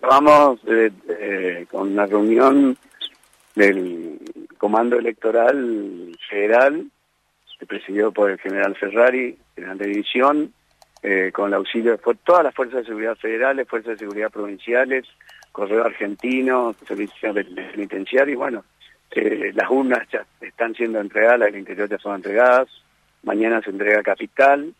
Vamos eh, con una reunión del Comando Electoral Federal, presidido por el general Ferrari, general de división, eh, con el auxilio de todas las fuerzas de seguridad federales, fuerzas de seguridad provinciales, Correo Argentino, Servicio Penitenciario, y bueno, eh, las urnas ya están siendo entregadas, las del interior ya son entregadas, mañana se entrega Capital,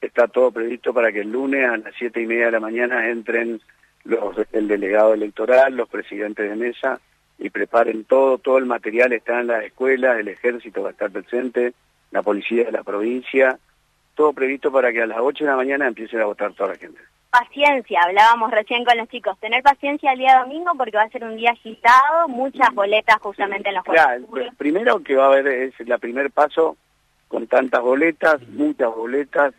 está todo previsto para que el lunes a las siete y media de la mañana entren los, el delegado electoral, los presidentes de mesa y preparen todo, todo el material está en las escuelas, el ejército va a estar presente, la policía de la provincia, todo previsto para que a las 8 de la mañana empiece a votar toda la gente. Paciencia, hablábamos recién con los chicos, tener paciencia el día domingo porque va a ser un día agitado, muchas boletas justamente en los juegos. primero que va a haber es el primer paso con tantas boletas, muchas boletas,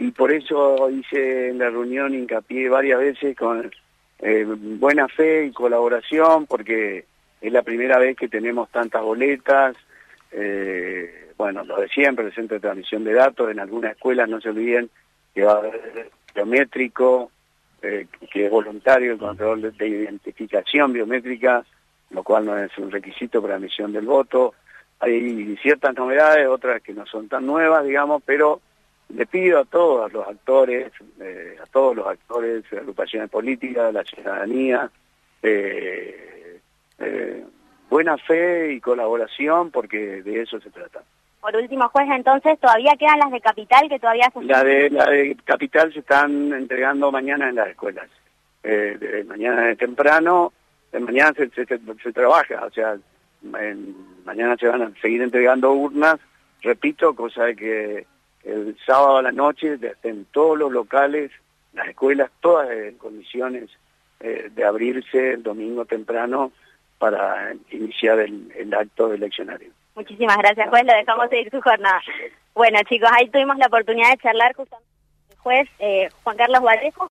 y por eso hice en la reunión hincapié varias veces con eh, buena fe y colaboración, porque es la primera vez que tenemos tantas boletas, eh, bueno, lo de siempre, el centro de transmisión de datos, en algunas escuelas no se olviden que va a haber biométrico, eh, que es voluntario el control de, identificación biométrica, lo cual no es un requisito para la emisión del voto. Hay ciertas novedades, otras que no son tan nuevas, digamos, pero le pido a todos los actores, eh, a todos los actores, agrupaciones políticas, la ciudadanía, eh, eh, buena fe y colaboración porque de eso se trata. Por último, juez, entonces, ¿todavía quedan las de Capital que todavía se... La de, la de Capital se están entregando mañana en las escuelas. de mañana de temprano, de mañana se, se, trabaja, o sea, mañana se van a seguir entregando urnas, repito, cosa de que el sábado a la noche en todos los locales, las escuelas, todas en condiciones eh, de abrirse el domingo temprano para iniciar el, acto eleccionario. Muchísimas gracias, juez. Lo dejamos seguir su jornada. Bueno, chicos, ahí tuvimos la oportunidad de charlar justamente con el juez eh, Juan Carlos Vallejo.